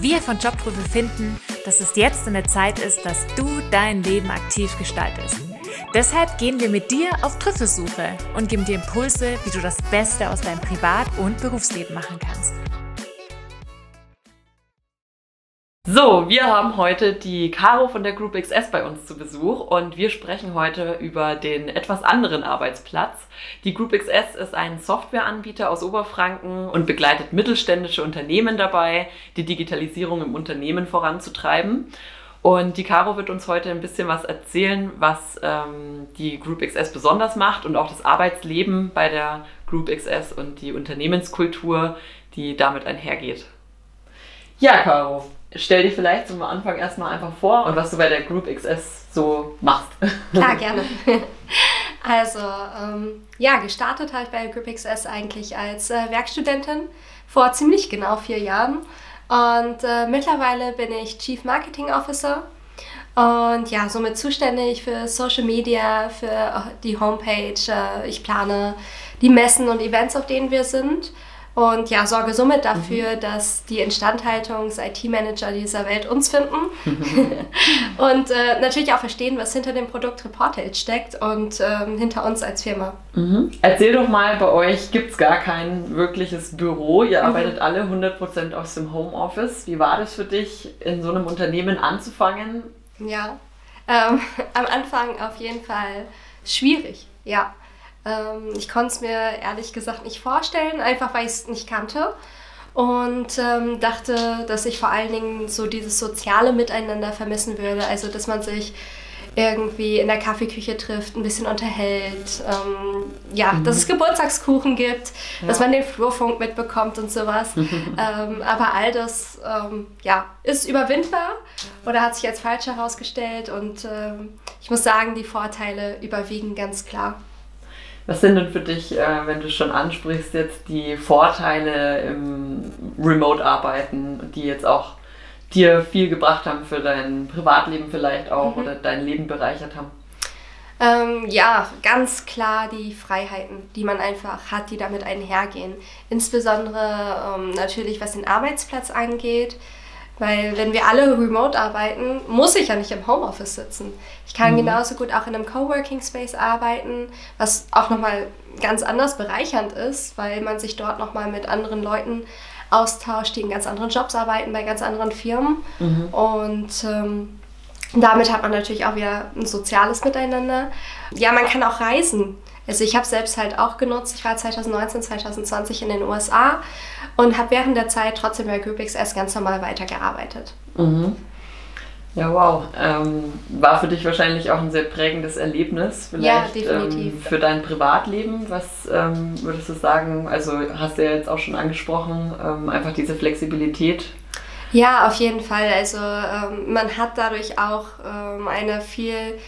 Wir von Jobprüfe finden, dass es jetzt in der Zeit ist, dass du dein Leben aktiv gestaltest. Deshalb gehen wir mit dir auf Trüffelsuche und geben dir Impulse, wie du das Beste aus deinem Privat- und Berufsleben machen kannst. So, wir haben heute die Caro von der Group XS bei uns zu Besuch und wir sprechen heute über den etwas anderen Arbeitsplatz. Die Group XS ist ein Softwareanbieter aus Oberfranken und begleitet mittelständische Unternehmen dabei, die Digitalisierung im Unternehmen voranzutreiben. Und die Caro wird uns heute ein bisschen was erzählen, was ähm, die Group XS besonders macht und auch das Arbeitsleben bei der Group XS und die Unternehmenskultur, die damit einhergeht. Ja, Caro, stell dich vielleicht zum Anfang erstmal einfach vor und was du bei der Group XS so machst. Klar, gerne. Also, ähm, ja, gestartet habe ich bei der Group XS eigentlich als äh, Werkstudentin vor ziemlich genau vier Jahren. Und äh, mittlerweile bin ich Chief Marketing Officer und ja, somit zuständig für Social Media, für die Homepage. Äh, ich plane die Messen und Events, auf denen wir sind und ja, sorge somit dafür, mhm. dass die Instandhaltungs-IT-Manager dieser Welt uns finden und äh, natürlich auch verstehen, was hinter dem Produkt Reportage steckt und ähm, hinter uns als Firma. Mhm. Erzähl doch mal, bei euch gibt es gar kein wirkliches Büro. Ihr mhm. arbeitet alle 100% aus dem Homeoffice. Wie war das für dich, in so einem Unternehmen anzufangen? Ja, ähm, am Anfang auf jeden Fall schwierig, ja. Ähm, ich konnte es mir ehrlich gesagt nicht vorstellen, einfach weil ich es nicht kannte. Und ähm, dachte, dass ich vor allen Dingen so dieses soziale Miteinander vermissen würde. Also, dass man sich irgendwie in der Kaffeeküche trifft, ein bisschen unterhält, ähm, ja, mhm. dass es Geburtstagskuchen gibt, ja. dass man den Flurfunk mitbekommt und sowas. ähm, aber all das ähm, ja, ist überwindbar oder hat sich als falsch herausgestellt und ähm, ich muss sagen, die Vorteile überwiegen ganz klar. Was sind denn für dich, äh, wenn du schon ansprichst, jetzt die Vorteile im Remote-Arbeiten, die jetzt auch dir viel gebracht haben für dein Privatleben vielleicht auch mhm. oder dein Leben bereichert haben? Ähm, ja, ganz klar die Freiheiten, die man einfach hat, die damit einhergehen. Insbesondere ähm, natürlich, was den Arbeitsplatz angeht. Weil wenn wir alle remote arbeiten, muss ich ja nicht im Homeoffice sitzen. Ich kann mhm. genauso gut auch in einem Coworking Space arbeiten, was auch nochmal ganz anders bereichernd ist, weil man sich dort nochmal mit anderen Leuten austauscht, die in ganz anderen Jobs arbeiten, bei ganz anderen Firmen. Mhm. Und ähm, damit hat man natürlich auch wieder ein soziales Miteinander. Ja, man kann auch reisen. Also ich habe selbst halt auch genutzt. Ich war 2019, 2020 in den USA und habe während der Zeit trotzdem bei GroupXS ganz normal weitergearbeitet. Mhm. Ja, wow. Ähm, war für dich wahrscheinlich auch ein sehr prägendes Erlebnis, vielleicht ja, definitiv. Ähm, für dein Privatleben. Was ähm, würdest du sagen? Also hast du ja jetzt auch schon angesprochen, ähm, einfach diese Flexibilität. Ja, auf jeden Fall. Also ähm, man hat dadurch auch ähm, eine viel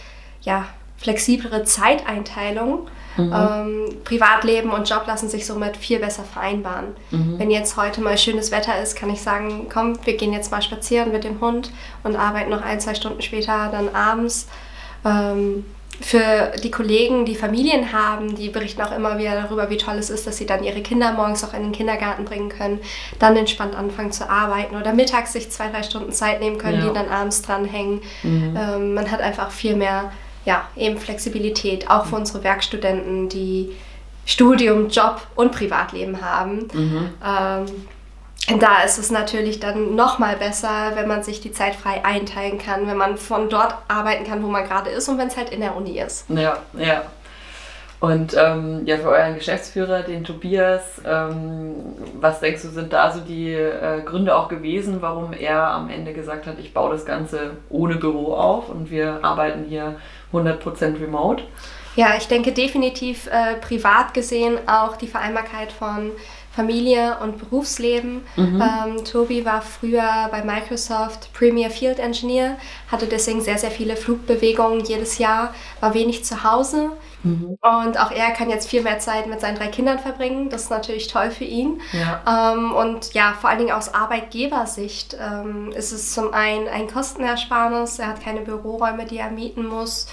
ja, flexiblere Zeiteinteilung. Mhm. Ähm, Privatleben und Job lassen sich somit viel besser vereinbaren. Mhm. Wenn jetzt heute mal schönes Wetter ist, kann ich sagen, komm, wir gehen jetzt mal spazieren mit dem Hund und arbeiten noch ein, zwei Stunden später dann abends. Ähm, für die Kollegen, die Familien haben, die berichten auch immer wieder darüber, wie toll es ist, dass sie dann ihre Kinder morgens auch in den Kindergarten bringen können, dann entspannt anfangen zu arbeiten oder mittags sich zwei, drei Stunden Zeit nehmen können, ja. die dann abends dranhängen. Mhm. Ähm, man hat einfach viel mehr ja, eben Flexibilität, auch für unsere Werkstudenten, die Studium, Job und Privatleben haben. Mhm. Ähm, da ist es natürlich dann nochmal besser, wenn man sich die Zeit frei einteilen kann, wenn man von dort arbeiten kann, wo man gerade ist und wenn es halt in der Uni ist. Ja, ja. Und ähm, ja, für euren Geschäftsführer, den Tobias, ähm, was denkst du, sind da so die äh, Gründe auch gewesen, warum er am Ende gesagt hat, ich baue das Ganze ohne Büro auf und wir arbeiten hier 100% remote? Ja, ich denke definitiv äh, privat gesehen auch die Vereinbarkeit von Familie und Berufsleben. Mhm. Ähm, Tobi war früher bei Microsoft Premier Field Engineer, hatte deswegen sehr, sehr viele Flugbewegungen jedes Jahr, war wenig zu Hause. Mhm. Und auch er kann jetzt viel mehr Zeit mit seinen drei Kindern verbringen. Das ist natürlich toll für ihn. Ja. Ähm, und ja, vor allen Dingen aus Arbeitgebersicht ähm, ist es zum einen ein Kostenersparnis. Er hat keine Büroräume, die er mieten muss.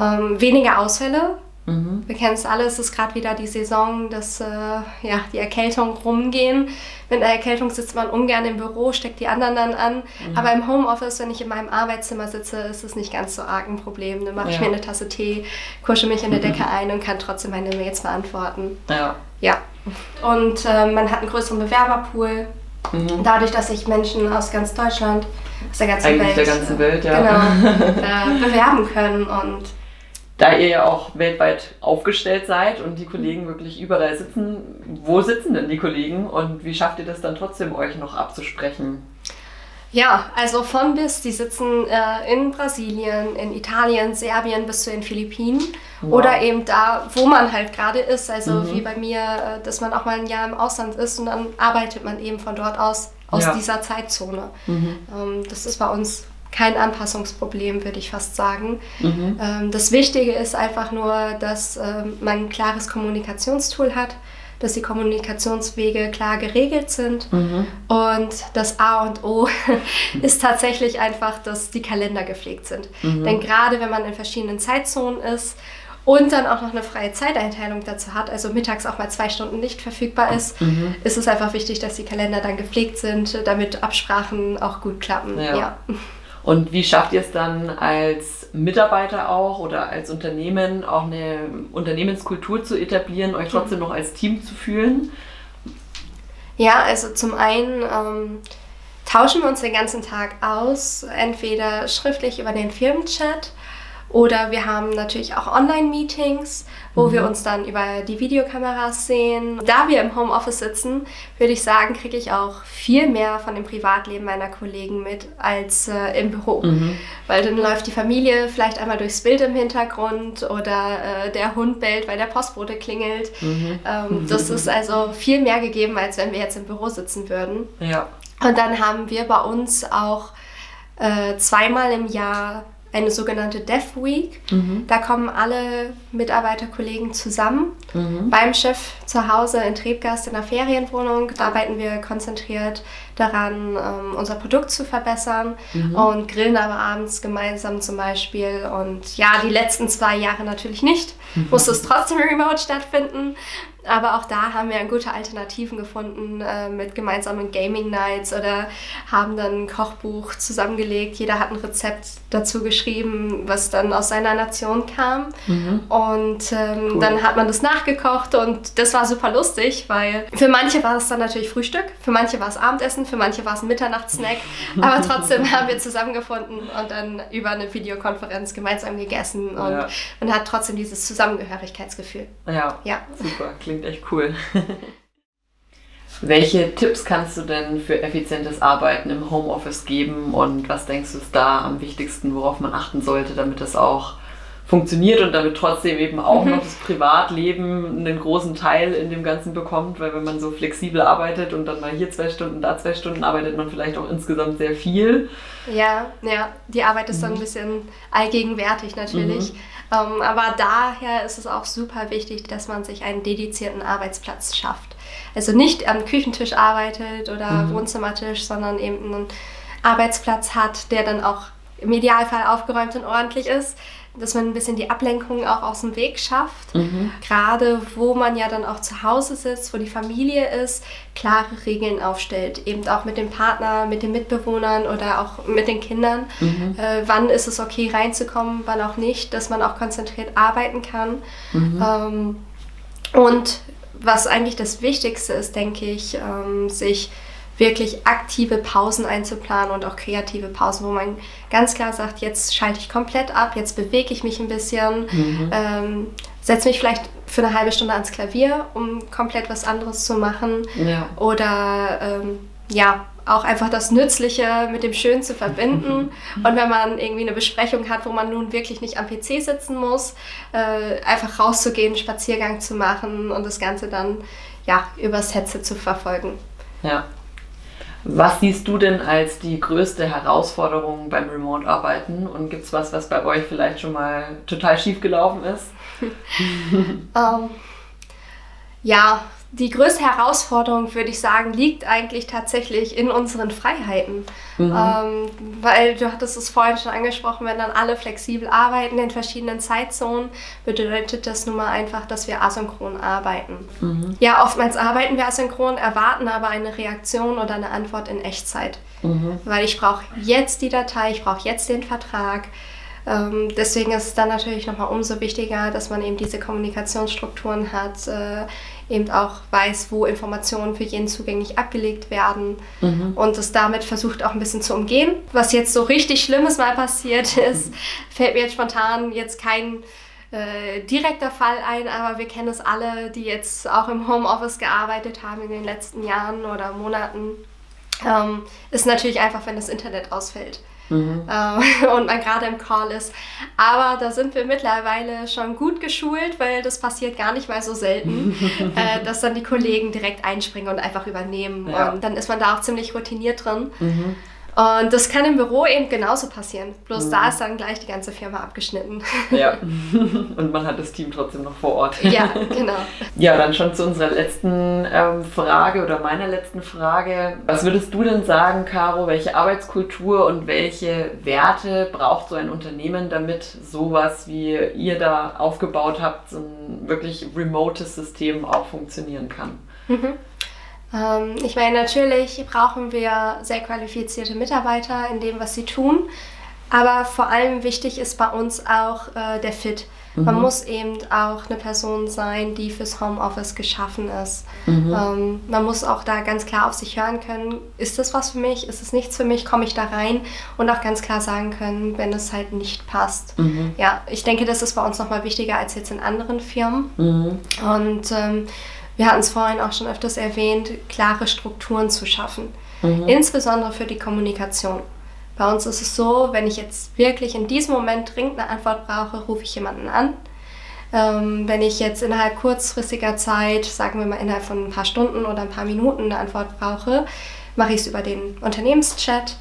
Ähm, weniger Ausfälle, Mhm. Wir kennen es alle, es ist gerade wieder die Saison, dass äh, ja, die Erkältung rumgehen. Mit einer Erkältung sitzt man ungern im Büro, steckt die anderen dann an. Mhm. Aber im Homeoffice, wenn ich in meinem Arbeitszimmer sitze, ist es nicht ganz so arg ein Problem. Dann mache ja. ich mir eine Tasse Tee, kusche mich in der Decke ein und kann trotzdem meine Mails beantworten. Ja. Ja. Und äh, man hat einen größeren Bewerberpool. Mhm. Dadurch, dass sich Menschen aus ganz Deutschland, aus der ganzen Eigentlich Welt, der ganzen Welt ja. genau, äh, bewerben können und da ihr ja auch weltweit aufgestellt seid und die Kollegen wirklich überall sitzen, wo sitzen denn die Kollegen und wie schafft ihr das dann trotzdem, euch noch abzusprechen? Ja, also von bis, die sitzen äh, in Brasilien, in Italien, Serbien bis zu den Philippinen wow. oder eben da, wo man halt gerade ist. Also mhm. wie bei mir, äh, dass man auch mal ein Jahr im Ausland ist und dann arbeitet man eben von dort aus, aus ja. dieser Zeitzone. Mhm. Ähm, das ist bei uns kein Anpassungsproblem, würde ich fast sagen. Mhm. Ähm, das Wichtige ist einfach nur, dass ähm, man ein klares Kommunikationstool hat, dass die Kommunikationswege klar geregelt sind. Mhm. Und das A und O ist tatsächlich einfach, dass die Kalender gepflegt sind. Mhm. Denn gerade wenn man in verschiedenen Zeitzonen ist und dann auch noch eine freie Zeiteinteilung dazu hat, also mittags auch mal zwei Stunden nicht verfügbar ist, mhm. ist es einfach wichtig, dass die Kalender dann gepflegt sind, damit Absprachen auch gut klappen. Ja. ja. Und wie schafft ihr es dann als Mitarbeiter auch oder als Unternehmen auch eine Unternehmenskultur zu etablieren, euch trotzdem noch als Team zu fühlen? Ja, also zum einen ähm, tauschen wir uns den ganzen Tag aus, entweder schriftlich über den Firmenchat oder wir haben natürlich auch Online-Meetings, wo mhm. wir uns dann über die Videokameras sehen. Da wir im Homeoffice sitzen, würde ich sagen, kriege ich auch viel mehr von dem Privatleben meiner Kollegen mit als äh, im Büro. Mhm. Weil dann läuft die Familie vielleicht einmal durchs Bild im Hintergrund oder äh, der Hund bellt, weil der Postbote klingelt. Mhm. Ähm, das ist also viel mehr gegeben, als wenn wir jetzt im Büro sitzen würden. Ja. Und dann haben wir bei uns auch äh, zweimal im Jahr eine sogenannte Dev Week. Mhm. Da kommen alle Mitarbeiterkollegen zusammen mhm. beim Chef zu Hause in Trebgast in der Ferienwohnung. Da arbeiten wir konzentriert daran, ähm, unser Produkt zu verbessern mhm. und grillen aber abends gemeinsam zum Beispiel. Und ja, die letzten zwei Jahre natürlich nicht. Mhm. Musste es trotzdem remote stattfinden. Aber auch da haben wir gute Alternativen gefunden äh, mit gemeinsamen Gaming Nights oder haben dann ein Kochbuch zusammengelegt. Jeder hat ein Rezept dazu geschrieben, was dann aus seiner Nation kam. Mhm. Und ähm, cool. dann hat man das nachgekocht und das war super lustig, weil für manche war es dann natürlich Frühstück, für manche war es Abendessen, für manche war es ein Mitternachtssnack. aber trotzdem haben wir zusammengefunden und dann über eine Videokonferenz gemeinsam gegessen und ja. man hat trotzdem dieses Zusammengehörigkeitsgefühl. Ja, ja. super, klingt klingt echt cool. Welche Tipps kannst du denn für effizientes Arbeiten im Homeoffice geben und was denkst du ist da am wichtigsten, worauf man achten sollte, damit das auch funktioniert und damit trotzdem eben auch mhm. noch das Privatleben einen großen Teil in dem Ganzen bekommt, weil wenn man so flexibel arbeitet und dann mal hier zwei Stunden, da zwei Stunden, arbeitet man vielleicht auch insgesamt sehr viel. Ja, ja, die Arbeit ist dann ein bisschen allgegenwärtig natürlich. Mhm. Ähm, aber daher ist es auch super wichtig, dass man sich einen dedizierten Arbeitsplatz schafft. Also nicht am Küchentisch arbeitet oder mhm. Wohnzimmertisch, sondern eben einen Arbeitsplatz hat, der dann auch im Idealfall aufgeräumt und ordentlich ist, dass man ein bisschen die Ablenkung auch aus dem Weg schafft. Mhm. Gerade wo man ja dann auch zu Hause sitzt, wo die Familie ist, klare Regeln aufstellt. Eben auch mit dem Partner, mit den Mitbewohnern oder auch mit den Kindern. Mhm. Äh, wann ist es okay reinzukommen, wann auch nicht, dass man auch konzentriert arbeiten kann. Mhm. Ähm, und was eigentlich das Wichtigste ist, denke ich, ähm, sich wirklich aktive Pausen einzuplanen und auch kreative Pausen, wo man ganz klar sagt, jetzt schalte ich komplett ab, jetzt bewege ich mich ein bisschen, mhm. ähm, setze mich vielleicht für eine halbe Stunde ans Klavier, um komplett was anderes zu machen. Ja. Oder ähm, ja, auch einfach das Nützliche mit dem Schönen zu verbinden. Und wenn man irgendwie eine Besprechung hat, wo man nun wirklich nicht am PC sitzen muss, äh, einfach rauszugehen, Spaziergang zu machen und das Ganze dann ja, übers Headset zu verfolgen. Ja, was siehst du denn als die größte Herausforderung beim Remote-Arbeiten? Und gibt es was, was bei euch vielleicht schon mal total schief gelaufen ist? ähm, ja, die größte Herausforderung, würde ich sagen, liegt eigentlich tatsächlich in unseren Freiheiten. Mhm. Ähm, weil du hattest es vorhin schon angesprochen, wenn dann alle flexibel arbeiten in verschiedenen Zeitzonen, bedeutet das nun mal einfach, dass wir asynchron arbeiten. Mhm. Ja, oftmals arbeiten wir asynchron, erwarten aber eine Reaktion oder eine Antwort in Echtzeit. Mhm. Weil ich brauche jetzt die Datei, ich brauche jetzt den Vertrag. Ähm, deswegen ist es dann natürlich nochmal umso wichtiger, dass man eben diese Kommunikationsstrukturen hat, äh, eben auch weiß, wo Informationen für jeden zugänglich abgelegt werden mhm. und es damit versucht auch ein bisschen zu umgehen. Was jetzt so richtig Schlimmes mal passiert ist, fällt mir jetzt spontan jetzt kein äh, direkter Fall ein, aber wir kennen es alle, die jetzt auch im Homeoffice gearbeitet haben in den letzten Jahren oder Monaten. Ähm, ist natürlich einfach, wenn das Internet ausfällt mhm. äh, und man gerade im Call ist. Aber da sind wir mittlerweile schon gut geschult, weil das passiert gar nicht mal so selten, äh, dass dann die Kollegen direkt einspringen und einfach übernehmen. Ja. Und dann ist man da auch ziemlich routiniert drin. Mhm. Und das kann im Büro eben genauso passieren. Bloß mhm. da ist dann gleich die ganze Firma abgeschnitten. Ja, und man hat das Team trotzdem noch vor Ort. Ja, genau. Ja, dann schon zu unserer letzten ähm, Frage oder meiner letzten Frage. Was würdest du denn sagen, Caro, welche Arbeitskultur und welche Werte braucht so ein Unternehmen, damit sowas wie ihr da aufgebaut habt, so ein wirklich remotes System auch funktionieren kann? Mhm. Ähm, ich meine, natürlich brauchen wir sehr qualifizierte Mitarbeiter in dem, was sie tun. Aber vor allem wichtig ist bei uns auch äh, der Fit. Mhm. Man muss eben auch eine Person sein, die fürs Homeoffice geschaffen ist. Mhm. Ähm, man muss auch da ganz klar auf sich hören können, ist das was für mich, ist es nichts für mich, komme ich da rein und auch ganz klar sagen können, wenn es halt nicht passt. Mhm. Ja, ich denke, das ist bei uns nochmal wichtiger als jetzt in anderen Firmen. Mhm. Und ähm, wir hatten es vorhin auch schon öfters erwähnt, klare Strukturen zu schaffen. Mhm. Insbesondere für die Kommunikation. Bei uns ist es so, wenn ich jetzt wirklich in diesem Moment dringend eine Antwort brauche, rufe ich jemanden an. Ähm, wenn ich jetzt innerhalb kurzfristiger Zeit, sagen wir mal innerhalb von ein paar Stunden oder ein paar Minuten eine Antwort brauche, mache ich es über den Unternehmenschat.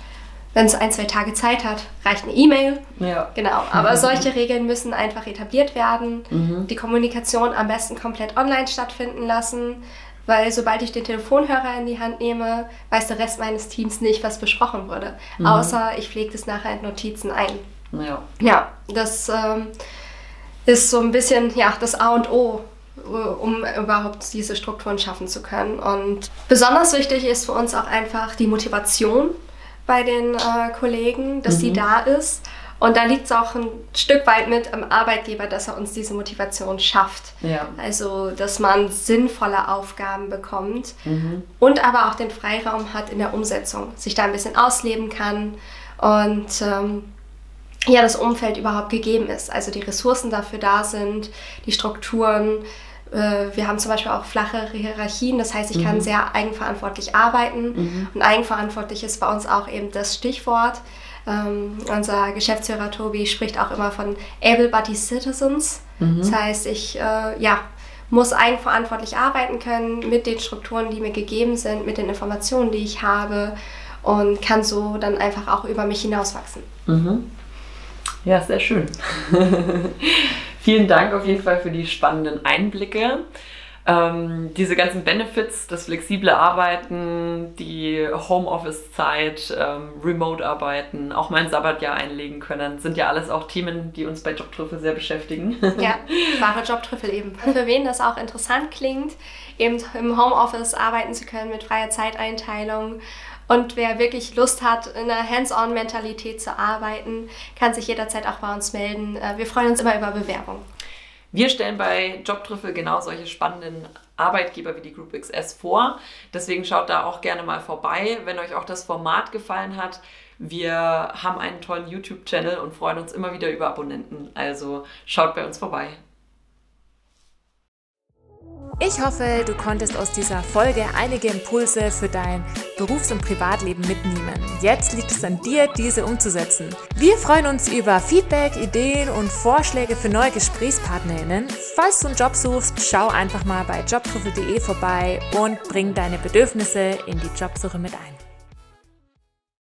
Wenn es ein, zwei Tage Zeit hat, reicht eine E-Mail. Ja. Genau. Aber solche Regeln müssen einfach etabliert werden. Mhm. Die Kommunikation am besten komplett online stattfinden lassen. Weil sobald ich den Telefonhörer in die Hand nehme, weiß der Rest meines Teams nicht, was besprochen wurde. Mhm. Außer ich pflege das nachher in Notizen ein. Ja, ja das ähm, ist so ein bisschen ja, das A und O, äh, um überhaupt diese Strukturen schaffen zu können. Und besonders wichtig ist für uns auch einfach die Motivation bei den äh, Kollegen, dass mhm. sie da ist. Und da liegt es auch ein Stück weit mit am Arbeitgeber, dass er uns diese Motivation schafft. Ja. Also, dass man sinnvolle Aufgaben bekommt mhm. und aber auch den Freiraum hat in der Umsetzung, sich da ein bisschen ausleben kann und ähm, ja, das Umfeld überhaupt gegeben ist. Also die Ressourcen dafür da sind, die Strukturen, wir haben zum Beispiel auch flache Hierarchien, das heißt, ich kann mhm. sehr eigenverantwortlich arbeiten. Mhm. Und eigenverantwortlich ist bei uns auch eben das Stichwort. Ähm, unser Geschäftsführer Tobi spricht auch immer von able-bodied citizens. Mhm. Das heißt, ich äh, ja, muss eigenverantwortlich arbeiten können mit den Strukturen, die mir gegeben sind, mit den Informationen, die ich habe und kann so dann einfach auch über mich hinauswachsen. Mhm. Ja, sehr schön. Vielen Dank auf jeden Fall für die spannenden Einblicke. Ähm, diese ganzen Benefits, das flexible Arbeiten, die Homeoffice-Zeit, ähm, Remote-Arbeiten, auch mein Sabbatjahr einlegen können, sind ja alles auch Themen, die uns bei Jobtrüffel sehr beschäftigen. Ja, wahre Jobtrüffel eben. Für wen das auch interessant klingt, eben im Homeoffice arbeiten zu können mit freier Zeiteinteilung und wer wirklich Lust hat, in einer Hands-on-Mentalität zu arbeiten, kann sich jederzeit auch bei uns melden. Äh, wir freuen uns immer über Bewerbung. Wir stellen bei Jobtrüffel genau solche spannenden Arbeitgeber wie die Group XS vor. Deswegen schaut da auch gerne mal vorbei, wenn euch auch das Format gefallen hat. Wir haben einen tollen YouTube-Channel und freuen uns immer wieder über Abonnenten. Also schaut bei uns vorbei. Ich hoffe, du konntest aus dieser Folge einige Impulse für dein Berufs- und Privatleben mitnehmen. Jetzt liegt es an dir, diese umzusetzen. Wir freuen uns über Feedback, Ideen und Vorschläge für neue GesprächspartnerInnen. Falls du einen Job suchst, schau einfach mal bei jobprofil.de vorbei und bring deine Bedürfnisse in die Jobsuche mit ein.